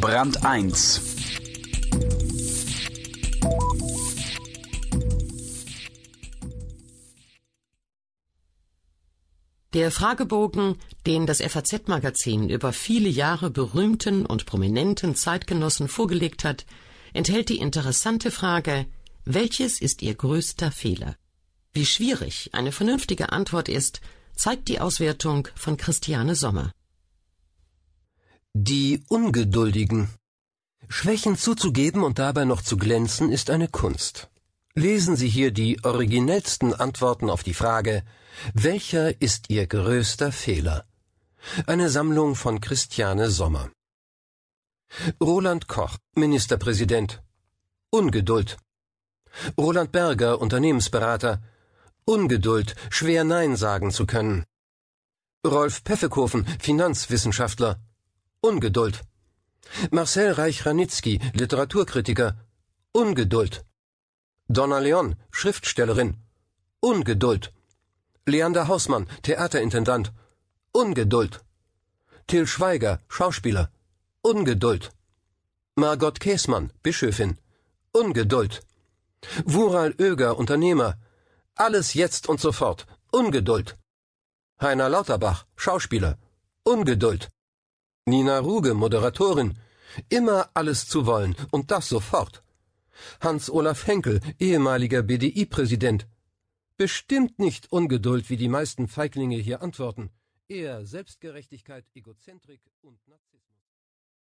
Brand 1 Der Fragebogen, den das FAZ-Magazin über viele Jahre berühmten und prominenten Zeitgenossen vorgelegt hat, enthält die interessante Frage, welches ist Ihr größter Fehler? Wie schwierig eine vernünftige Antwort ist, zeigt die Auswertung von Christiane Sommer. Die Ungeduldigen. Schwächen zuzugeben und dabei noch zu glänzen, ist eine Kunst. Lesen Sie hier die originellsten Antworten auf die Frage, welcher ist Ihr größter Fehler? Eine Sammlung von Christiane Sommer. Roland Koch, Ministerpräsident. Ungeduld. Roland Berger, Unternehmensberater. Ungeduld, schwer Nein sagen zu können. Rolf Peffekofen, Finanzwissenschaftler. Ungeduld. Marcel Reich-Ranitzky, Literaturkritiker. Ungeduld. Donna Leon, Schriftstellerin. Ungeduld. Leander Hausmann, Theaterintendant. Ungeduld. Till Schweiger, Schauspieler. Ungeduld. Margot Käßmann, Bischöfin. Ungeduld. Wural Oeger, Unternehmer. Alles jetzt und sofort. Ungeduld. Heiner Lauterbach, Schauspieler. Ungeduld. Nina Ruge, Moderatorin. Immer alles zu wollen und das sofort. Hans-Olaf Henkel, ehemaliger BDI-Präsident. Bestimmt nicht Ungeduld, wie die meisten Feiglinge hier antworten. Eher Selbstgerechtigkeit, Egozentrik und Narzissmus.